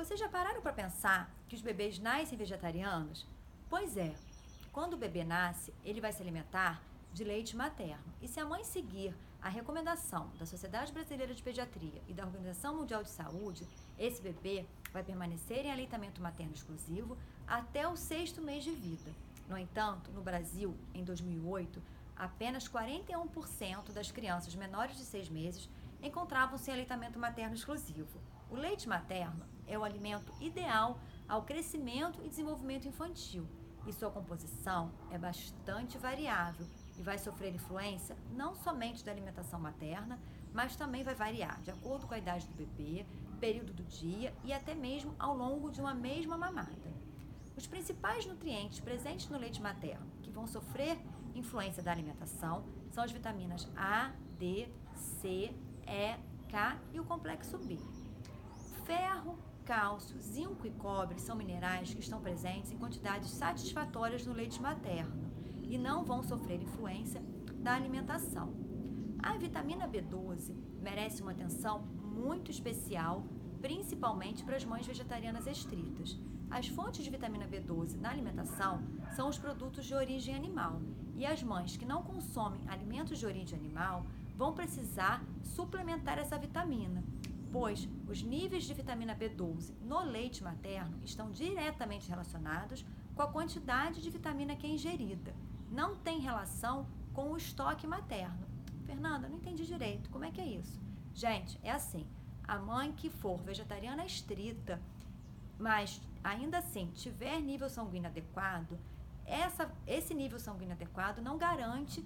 Vocês já pararam para pensar que os bebês nascem vegetarianos? Pois é, quando o bebê nasce, ele vai se alimentar de leite materno. E se a mãe seguir a recomendação da Sociedade Brasileira de Pediatria e da Organização Mundial de Saúde, esse bebê vai permanecer em aleitamento materno exclusivo até o sexto mês de vida. No entanto, no Brasil, em 2008, apenas 41% das crianças menores de seis meses encontravam-se em aleitamento materno exclusivo. O leite materno é o alimento ideal ao crescimento e desenvolvimento infantil e sua composição é bastante variável e vai sofrer influência não somente da alimentação materna, mas também vai variar de acordo com a idade do bebê, período do dia e até mesmo ao longo de uma mesma mamada. Os principais nutrientes presentes no leite materno que vão sofrer influência da alimentação são as vitaminas A, D, C, E, K e o complexo B. Cálcio, zinco e cobre são minerais que estão presentes em quantidades satisfatórias no leite materno e não vão sofrer influência da alimentação. A vitamina B12 merece uma atenção muito especial, principalmente para as mães vegetarianas estritas. As fontes de vitamina B12 na alimentação são os produtos de origem animal, e as mães que não consomem alimentos de origem animal vão precisar suplementar essa vitamina, pois os níveis de vitamina B12 no leite materno estão diretamente relacionados com a quantidade de vitamina que é ingerida. Não tem relação com o estoque materno. Fernanda, não entendi direito. Como é que é isso? Gente, é assim: a mãe que for vegetariana estrita, mas ainda assim tiver nível sanguíneo adequado, essa, esse nível sanguíneo adequado não garante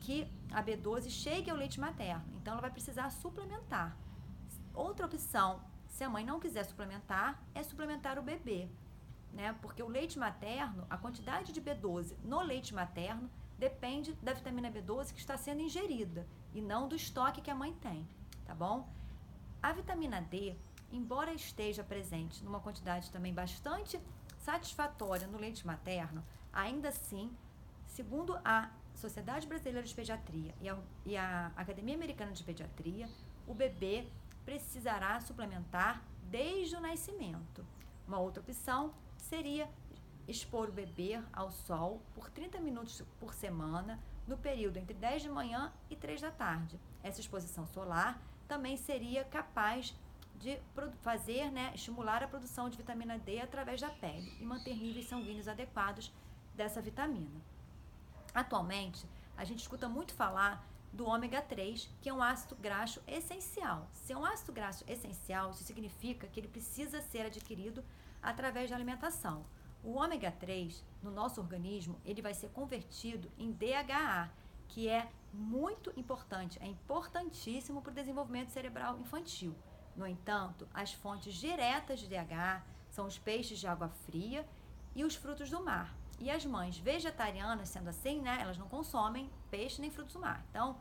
que a B12 chegue ao leite materno. Então, ela vai precisar suplementar. Outra opção, se a mãe não quiser suplementar, é suplementar o bebê. Né? Porque o leite materno, a quantidade de B12 no leite materno depende da vitamina B12 que está sendo ingerida e não do estoque que a mãe tem, tá bom? A vitamina D, embora esteja presente numa quantidade também bastante satisfatória no leite materno, ainda assim, segundo a Sociedade Brasileira de Pediatria e a, e a Academia Americana de Pediatria, o bebê precisará suplementar desde o nascimento. Uma outra opção seria expor o bebê ao sol por 30 minutos por semana no período entre 10 de manhã e 3 da tarde. Essa exposição solar também seria capaz de fazer, né, estimular a produção de vitamina D através da pele e manter níveis sanguíneos adequados dessa vitamina. Atualmente, a gente escuta muito falar do ômega 3, que é um ácido graxo essencial. Se é um ácido graxo essencial, isso significa que ele precisa ser adquirido através da alimentação. O ômega 3, no nosso organismo, ele vai ser convertido em DHA, que é muito importante, é importantíssimo para o desenvolvimento cerebral infantil. No entanto, as fontes diretas de DHA são os peixes de água fria e os frutos do mar. E as mães vegetarianas, sendo assim, né, elas não consomem peixe nem frutos do mar. Então,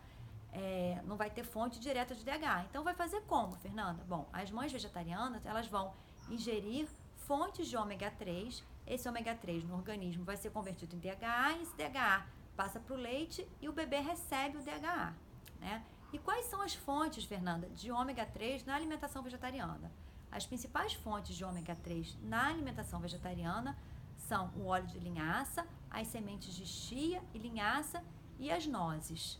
é, não vai ter fonte direta de DHA. Então, vai fazer como, Fernanda? Bom, as mães vegetarianas, elas vão ingerir fontes de ômega 3. Esse ômega 3 no organismo vai ser convertido em DHA e esse DHA passa para o leite e o bebê recebe o DHA, né? E quais são as fontes, Fernanda, de ômega 3 na alimentação vegetariana? As principais fontes de ômega 3 na alimentação vegetariana são o óleo de linhaça, as sementes de chia e linhaça e as nozes.